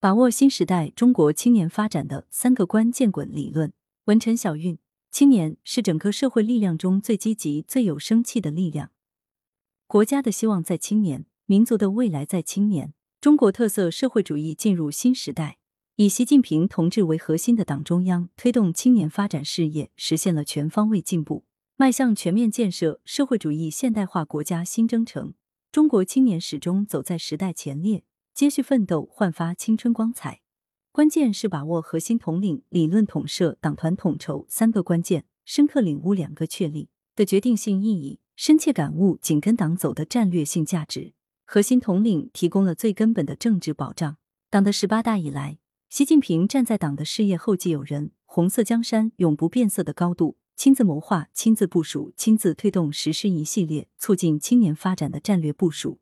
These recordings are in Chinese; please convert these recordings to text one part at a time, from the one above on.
把握新时代中国青年发展的三个关键滚理论。文陈小韵，青年是整个社会力量中最积极、最有生气的力量。国家的希望在青年，民族的未来在青年。中国特色社会主义进入新时代，以习近平同志为核心的党中央推动青年发展事业实现了全方位进步，迈向全面建设社会主义现代化国家新征程。中国青年始终走在时代前列。接续奋斗，焕发青春光彩。关键是把握核心统领、理论统摄、党团统筹三个关键，深刻领悟两个确立的决定性意义，深切感悟紧跟党走的战略性价值。核心统领提供了最根本的政治保障。党的十八大以来，习近平站在党的事业后继有人、红色江山永不变色的高度，亲自谋划、亲自部署、亲自推动实施一系列促进青年发展的战略部署。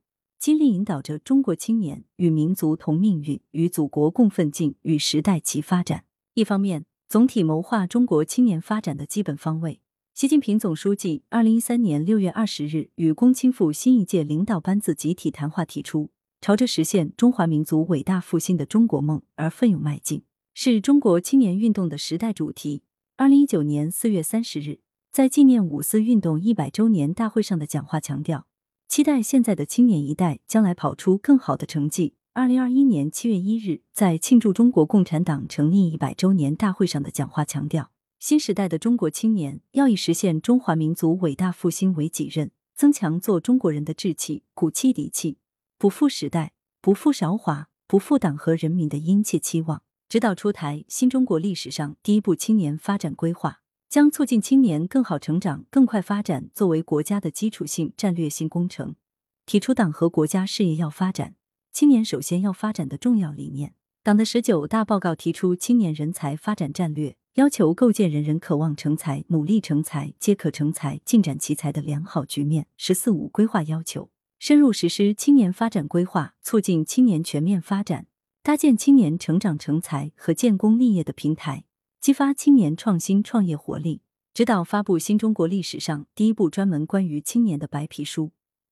激励引导着中国青年与民族同命运，与祖国共奋进，与时代齐发展。一方面，总体谋划中国青年发展的基本方位。习近平总书记二零一三年六月二十日与共青赴新一届领导班子集体谈话提出，朝着实现中华民族伟大复兴的中国梦而奋勇迈进，是中国青年运动的时代主题。二零一九年四月三十日，在纪念五四运动一百周年大会上的讲话强调。期待现在的青年一代将来跑出更好的成绩。二零二一年七月一日，在庆祝中国共产党成立一百周年大会上的讲话强调，新时代的中国青年要以实现中华民族伟大复兴为己任，增强做中国人的志气、骨气、底气，不负时代，不负韶华，不负党和人民的殷切期望，指导出台新中国历史上第一部青年发展规划。将促进青年更好成长、更快发展作为国家的基础性战略性工程，提出党和国家事业要发展，青年首先要发展的重要理念。党的十九大报告提出青年人才发展战略，要求构建人人渴望成才、努力成才、皆可成才、尽展奇才的良好局面。十四五规划要求深入实施青年发展规划，促进青年全面发展，搭建青年成长成才和建功立业的平台。激发青年创新创业活力，指导发布新中国历史上第一部专门关于青年的白皮书，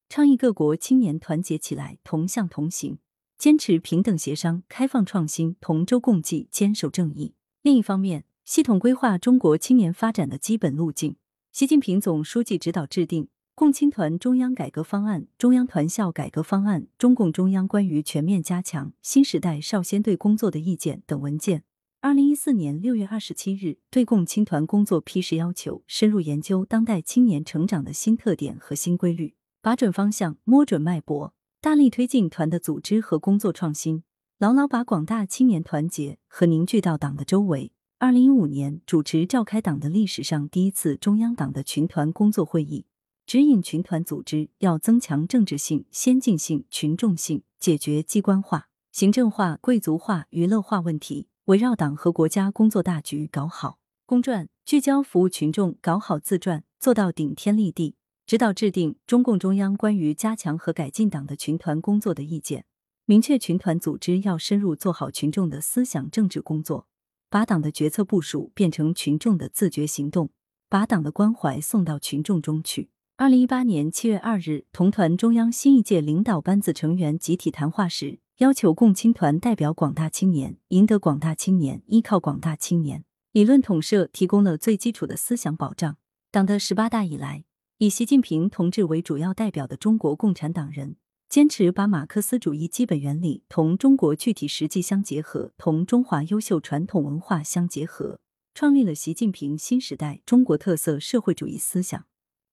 倡议各国青年团结起来，同向同行，坚持平等协商、开放创新、同舟共济、坚守正义。另一方面，系统规划中国青年发展的基本路径。习近平总书记指导制定《共青团中央改革方案》《中央团校改革方案》《中共中央关于全面加强新时代少先队工作的意见》等文件。二零一四年六月二十七日，对共青团工作批示要求深入研究当代青年成长的新特点和新规律，把准方向，摸准脉搏，大力推进团的组织和工作创新，牢牢把广大青年团结和凝聚到党的周围。二零一五年，主持召开党的历史上第一次中央党的群团工作会议，指引群团组织要增强政治性、先进性、群众性，解决机关化、行政化、贵族化、娱乐化问题。围绕党和国家工作大局搞好公转，聚焦服务群众，搞好自传，做到顶天立地。指导制定中共中央关于加强和改进党的群团工作的意见，明确群团组织要深入做好群众的思想政治工作，把党的决策部署变成群众的自觉行动，把党的关怀送到群众中去。二零一八年七月二日，同团中央新一届领导班子成员集体谈话时。要求共青团代表广大青年，赢得广大青年，依靠广大青年，理论统摄提供了最基础的思想保障。党的十八大以来，以习近平同志为主要代表的中国共产党人，坚持把马克思主义基本原理同中国具体实际相结合，同中华优秀传统文化相结合，创立了习近平新时代中国特色社会主义思想，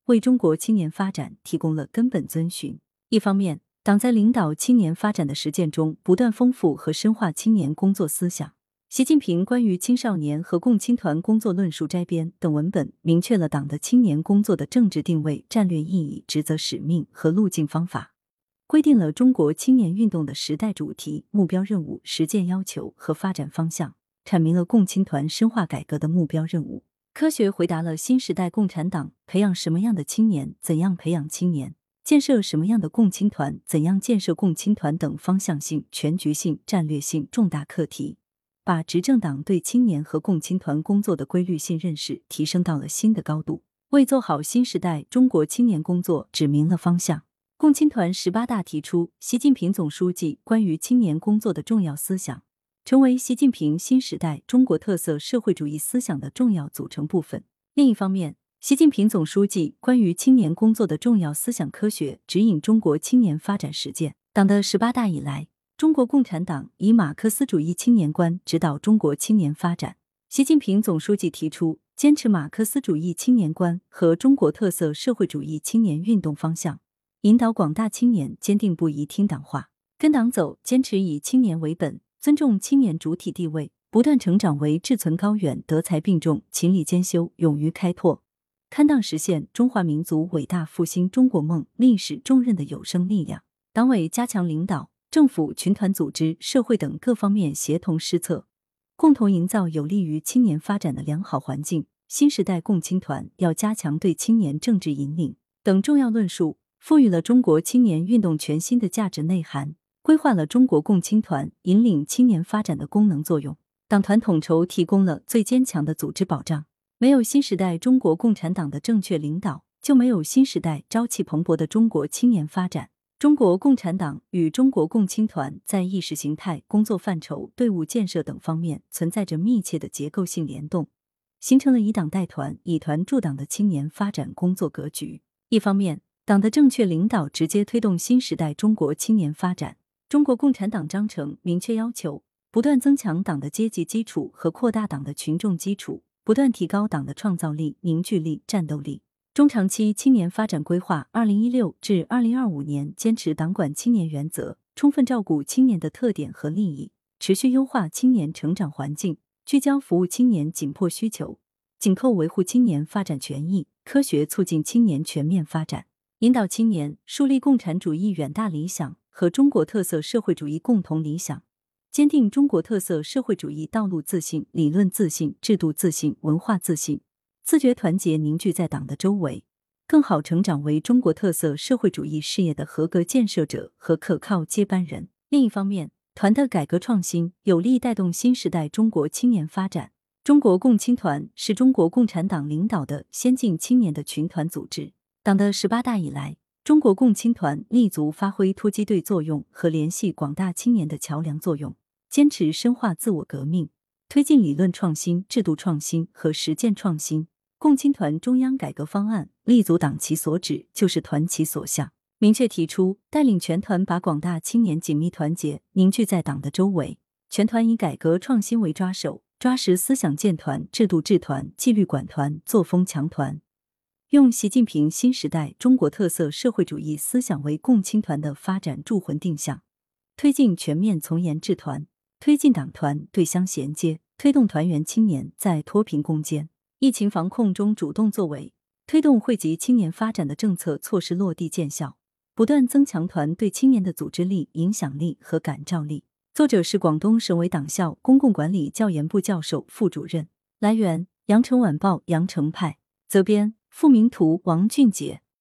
为中国青年发展提供了根本遵循。一方面，党在领导青年发展的实践中，不断丰富和深化青年工作思想。习近平关于青少年和共青团工作论述摘编等文本，明确了党的青年工作的政治定位、战略意义、职责使命和路径方法，规定了中国青年运动的时代主题、目标任务、实践要求和发展方向，阐明了共青团深化改革的目标任务，科学回答了新时代共产党培养什么样的青年、怎样培养青年。建设什么样的共青团？怎样建设共青团等方向性、全局性、战略性重大课题，把执政党对青年和共青团工作的规律性认识提升到了新的高度，为做好新时代中国青年工作指明了方向。共青团十八大提出，习近平总书记关于青年工作的重要思想，成为习近平新时代中国特色社会主义思想的重要组成部分。另一方面，习近平总书记关于青年工作的重要思想科学，指引中国青年发展实践。党的十八大以来，中国共产党以马克思主义青年观指导中国青年发展。习近平总书记提出，坚持马克思主义青年观和中国特色社会主义青年运动方向，引导广大青年坚定不移听党话、跟党走，坚持以青年为本，尊重青年主体地位，不断成长为志存高远、德才并重、勤力兼修、勇于开拓。堪当实现中华民族伟大复兴中国梦历史重任的有生力量。党委加强领导政府、群团组织、社会等各方面协同施策，共同营造有利于青年发展的良好环境。新时代共青团要加强对青年政治引领等重要论述，赋予了中国青年运动全新的价值内涵，规划了中国共青团引领青年发展的功能作用。党团统筹提供了最坚强的组织保障。没有新时代中国共产党的正确领导，就没有新时代朝气蓬勃的中国青年发展。中国共产党与中国共青团在意识形态、工作范畴、队伍建设等方面存在着密切的结构性联动，形成了以党带团、以团助党的青年发展工作格局。一方面，党的正确领导直接推动新时代中国青年发展。中国共产党章程明确要求，不断增强党的阶级基础和扩大党的群众基础。不断提高党的创造力、凝聚力、战斗力。中长期青年发展规划（二零一六至二零二五年）坚持党管青年原则，充分照顾青年的特点和利益，持续优化青年成长环境，聚焦服务青年紧迫需求，紧扣维护青年发展权益，科学促进青年全面发展，引导青年树立共产主义远大理想和中国特色社会主义共同理想。坚定中国特色社会主义道路自信、理论自信、制度自信、文化自信，自觉团结凝聚在党的周围，更好成长为中国特色社会主义事业的合格建设者和可靠接班人。另一方面，团的改革创新有力带动新时代中国青年发展。中国共青团是中国共产党领导的先进青年的群团组织。党的十八大以来，中国共青团立足发挥突击队作用和联系广大青年的桥梁作用。坚持深化自我革命，推进理论创新、制度创新和实践创新。共青团中央改革方案立足党其所指，就是团其所向，明确提出带领全团把广大青年紧密团结凝聚在党的周围。全团以改革创新为抓手，抓实思想建团、制度治团、纪律管团、作风强团，用习近平新时代中国特色社会主义思想为共青团的发展铸魂定向，推进全面从严治团。推进党团对乡衔接，推动团员青年在脱贫攻坚、疫情防控中主动作为，推动惠及青年发展的政策措施落地见效，不断增强团对青年的组织力、影响力和感召力。作者是广东省委党校公共管理教研部教授、副主任。来源：羊城晚报羊城派，责编：付明图，王俊杰。